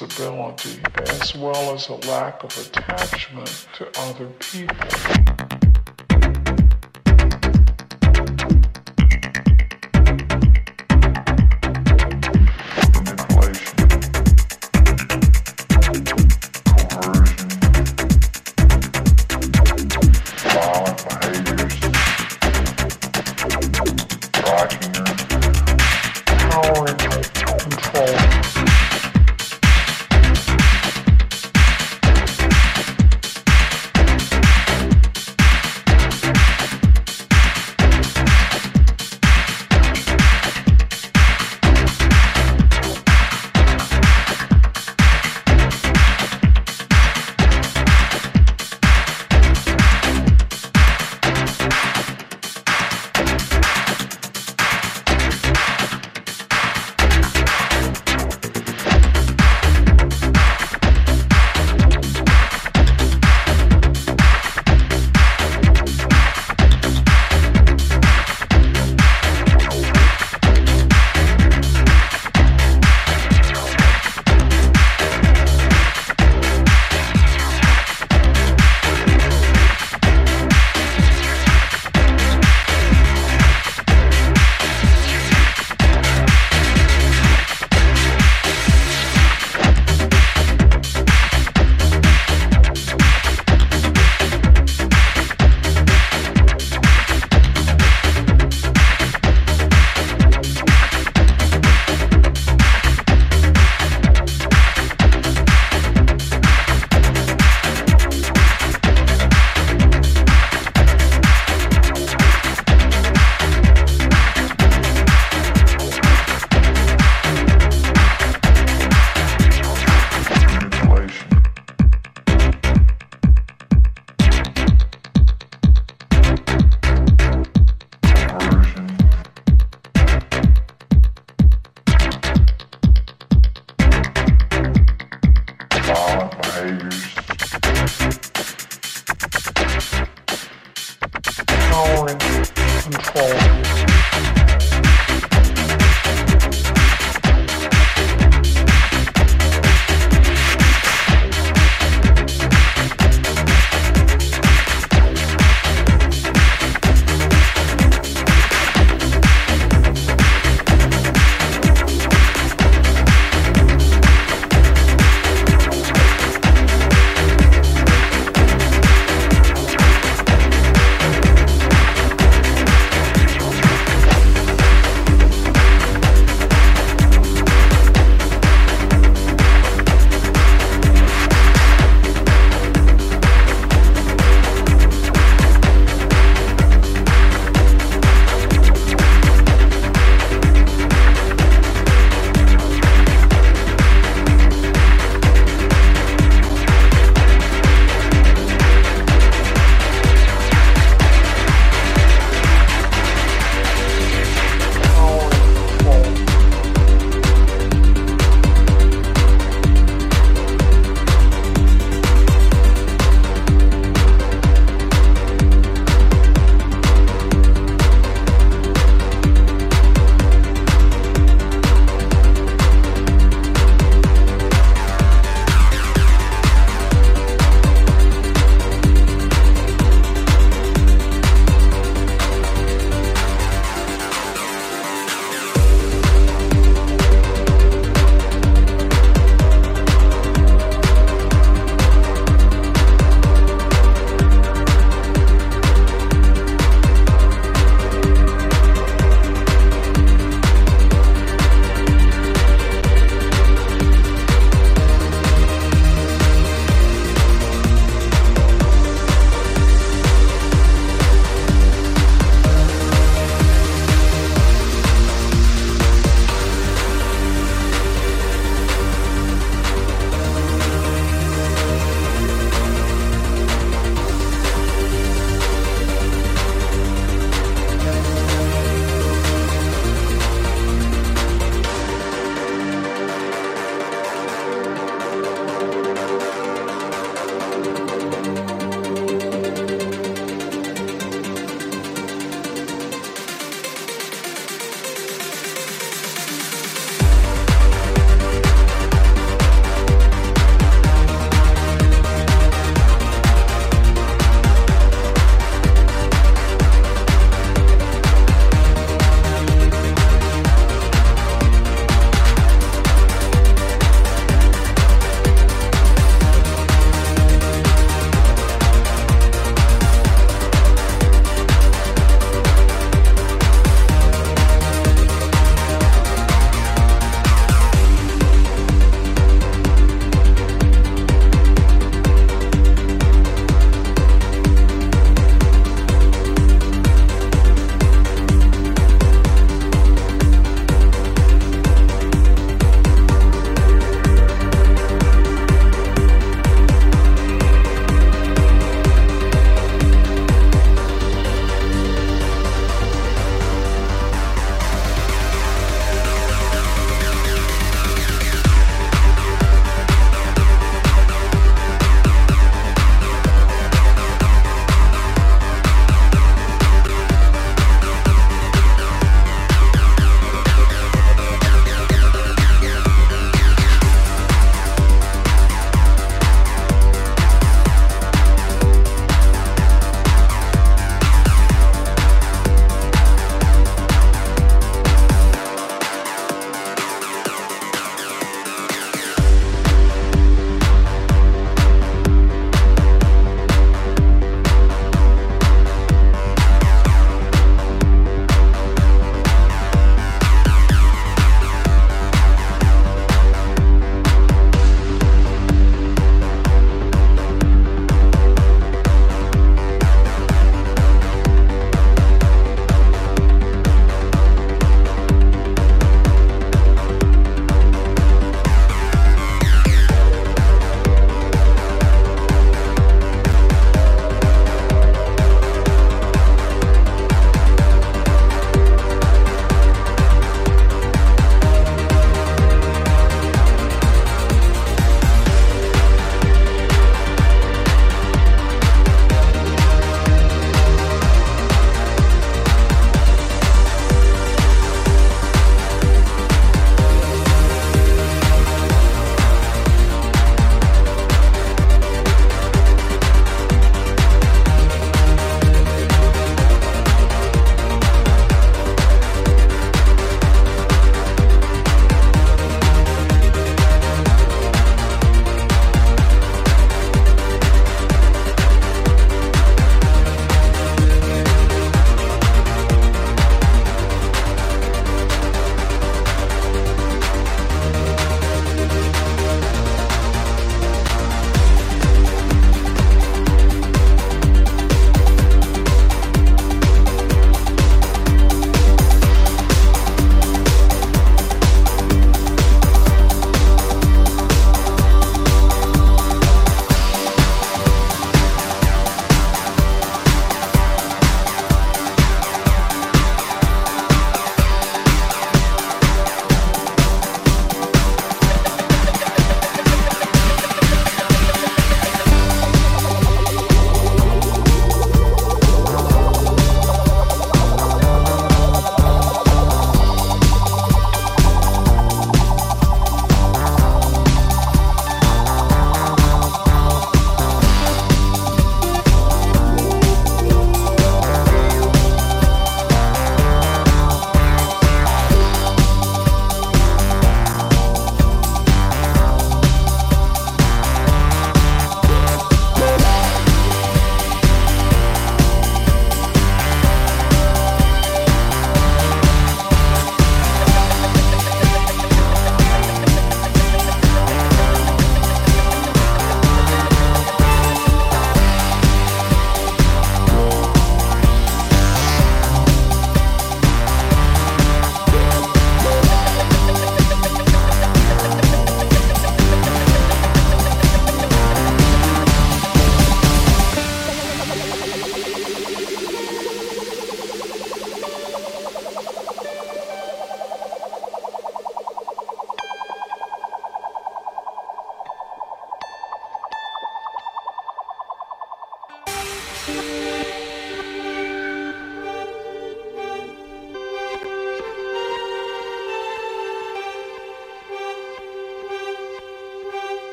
Responsibility as well as a lack of attachment to other people.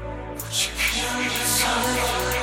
But you can't just Jesus.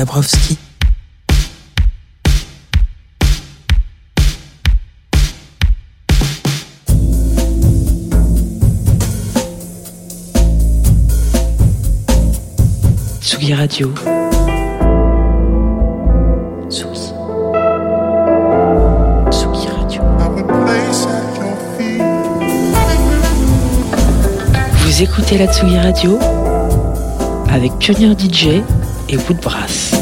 Dabrowski. Radio. Radio. Vous écoutez la Tsugi Radio avec Pionnier DJ et Woodbrass.